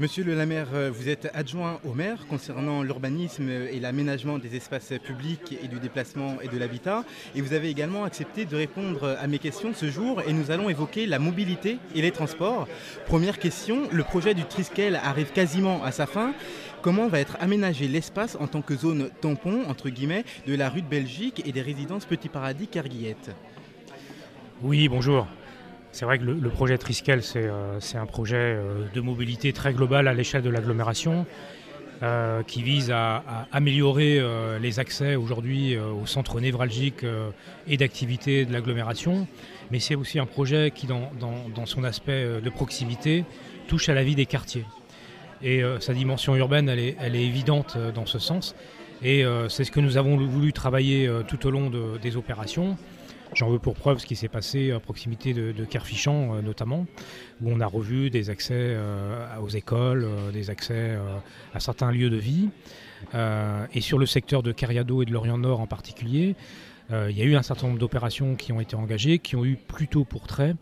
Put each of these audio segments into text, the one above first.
Monsieur le Lamaire, euh, vous êtes adjoint au maire concernant l'urbanisme et l'aménagement des espaces publics et du déplacement et de l'habitat. Et vous avez également accepté de répondre à mes questions ce jour et nous allons évoquer la mobilité et les transports. Première question, le projet du Triskel arrive quasiment à sa fin. Comment va être aménagé l'espace en tant que zone tampon, entre guillemets, de la rue de Belgique et des résidences Petit Paradis Carguillette? Oui, bonjour. C'est vrai que le, projet Triskel, euh, c'est un projet euh, de mobilité très global à l'échelle de l'agglomération euh, qui vise à, améliorer les accès aujourd'hui au centre névralgique et d'activité de l'agglomération. Mais c'est aussi un projet qui, dans, son aspect de proximité, touche à la vie des quartiers. Et sa dimension urbaine, elle est évidente dans ce sens. Et c'est ce que nous avons voulu travailler tout au long des opérations. J'en veux pour preuve ce qui s'est passé à proximité de, de Kerfichamp euh, notamment, où on a revu des accès euh, aux écoles, euh, des accès à certains lieux de vie. et sur le secteur de Cariado et de l'Orient Nord en particulier, il y a eu un certain nombre d'opérations qui ont été engagées, qui ont eu plutôt pour trait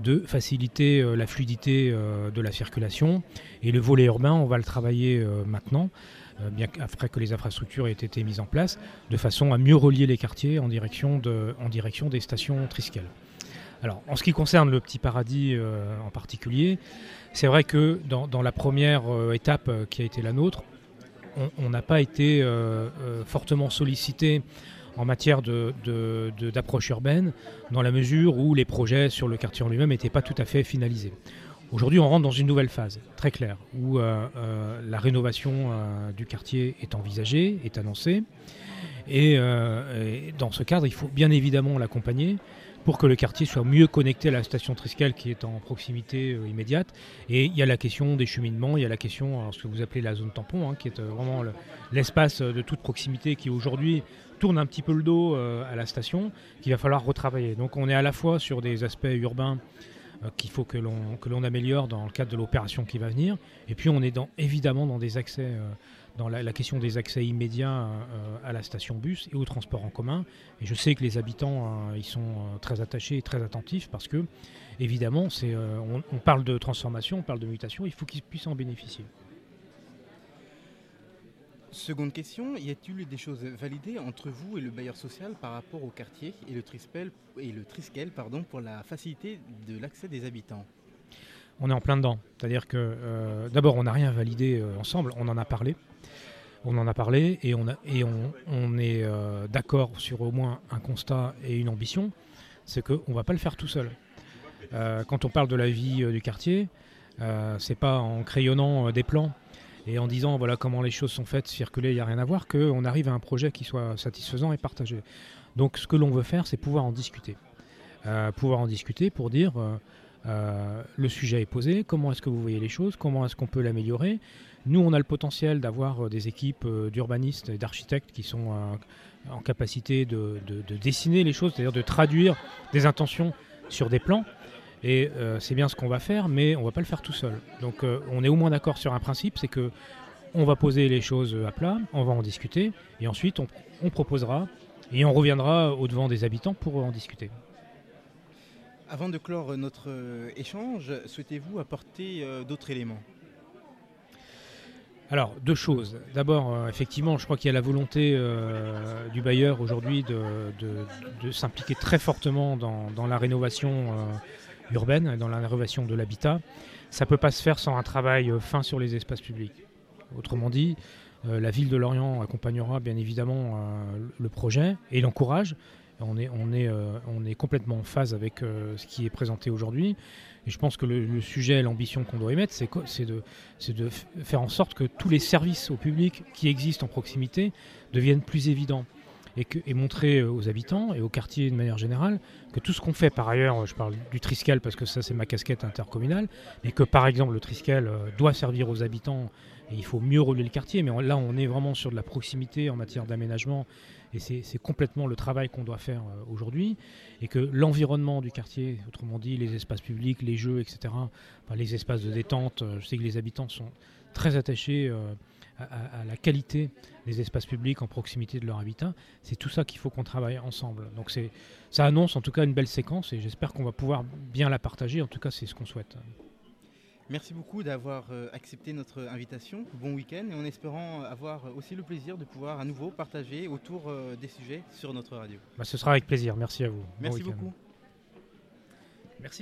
de faciliter la fluidité de la circulation. Et le volet urbain, on va le travailler maintenant euh, bien après que les infrastructures aient été mises en place, de façon à mieux relier les quartiers en direction, des stations Triskel. Alors, en ce qui concerne le petit paradis euh, en particulier, c'est vrai que dans, la première euh, étape qui a été la nôtre, on n'a pas été fortement sollicité en matière d'approche urbaine, dans la mesure où les projets sur le quartier en lui-même n'étaient pas tout à fait finalisés. Aujourd'hui, on rentre dans une nouvelle phase, très claire, où euh, euh, la rénovation euh, du quartier est envisagée, est annoncée. Et, dans ce cadre, il faut bien évidemment l'accompagner pour que le quartier soit mieux connecté à la station Triskel qui est en proximité immédiate. Et il y a la question des cheminements, il y a la question, ce que vous appelez la zone tampon, hein, qui est vraiment l'espace de toute proximité qui aujourd'hui tourne un petit peu le dos à la station, qu'il va falloir retravailler. Donc on est à la fois sur des aspects urbains euh, qu'il faut que l'on améliore dans le cadre de l'opération qui va venir. Et puis on est évidemment dans des accès, euh, dans la, question des accès immédiats euh, à la station bus et au transport en commun. Et je sais que les habitants ils sont très attachés et très attentifs parce que évidemment on, on parle de transformation, on parle de mutation, il faut qu'ils puissent en bénéficier. Seconde question, y a-t-il des choses validées entre vous et le bailleur social par rapport au quartier et le, Trispel, et le Triskel pour la facilité de l'accès des habitants? On est en plein dedans. C'est-à-dire que euh, d'abord, on n'a rien validé euh, ensemble, on en a parlé. On en a parlé et on, et on, est euh, d'accord sur au moins un constat et une ambition, c'est qu'on ne va pas le faire tout seul. quand on parle de la vie du quartier, c'est pas en crayonnant des plans et en disant voilà comment les choses sont faites, circuler, il n'y a rien à voir, qu'on arrive à un projet qui soit satisfaisant et partagé. Donc ce que l'on veut faire, c'est pouvoir en discuter. Euh, pouvoir en discuter pour dire euh, euh, le sujet est posé, comment est-ce que vous voyez les choses, comment est-ce qu'on peut l'améliorer. Nous, on a le potentiel d'avoir des équipes d'urbanistes et d'architectes qui sont en capacité de, de, dessiner les choses, c'est-à-dire de traduire des intentions sur des plans. Et euh, c'est bien ce qu'on va faire, mais on ne va pas le faire tout seul. Donc euh, on est au moins d'accord sur un principe, c'est que on va poser les choses à plat, on va en discuter, et ensuite on, proposera et on reviendra au devant des habitants pour en discuter. Avant de clore notre euh, échange, souhaitez-vous apporter d'autres éléments? Alors, deux choses. D'abord, effectivement, je crois qu'il y a la volonté du bailleur aujourd'hui de, s'impliquer très fortement dans, la rénovation urbaine, dans la de l'habitat, ça ne peut pas se faire sans un travail euh, fin sur les espaces publics. Autrement dit, euh, la ville de Lorient accompagnera bien évidemment euh, le projet et l'encourage. On est, complètement en phase avec ce qui est présenté aujourd'hui. Et je pense que le, sujet, l'ambition qu'on doit émettre, c'est de faire en sorte que tous les services au public qui existent en proximité deviennent plus évidents et, montrer euh, aux habitants et aux quartiers de manière générale que tout ce qu'on fait par ailleurs, je parle du Triskel parce que ça c'est ma casquette intercommunale, mais que par exemple le Triskel euh, doit servir aux habitants et il faut mieux rouler le quartier, mais là on est vraiment sur de la proximité en matière d'aménagement et c'est complètement le travail qu'on doit faire euh, aujourd'hui et que l'environnement du quartier, autrement dit les espaces publics, les jeux, etc., les espaces de détente, je sais que les habitants sont très attachés à, la qualité des espaces publics en proximité de leur habitat. C'est tout ça qu'il faut qu'on travaille ensemble. Donc ça annonce en tout cas une belle séquence et j'espère qu'on va pouvoir bien la partager. En tout cas, c'est ce qu'on souhaite. Merci beaucoup d'avoir accepté notre invitation. Bon week-end et en espérant avoir aussi le plaisir de pouvoir à nouveau partager autour des sujets sur notre radio. Bah, ce sera avec plaisir. Merci à vous. Merci beaucoup. Merci.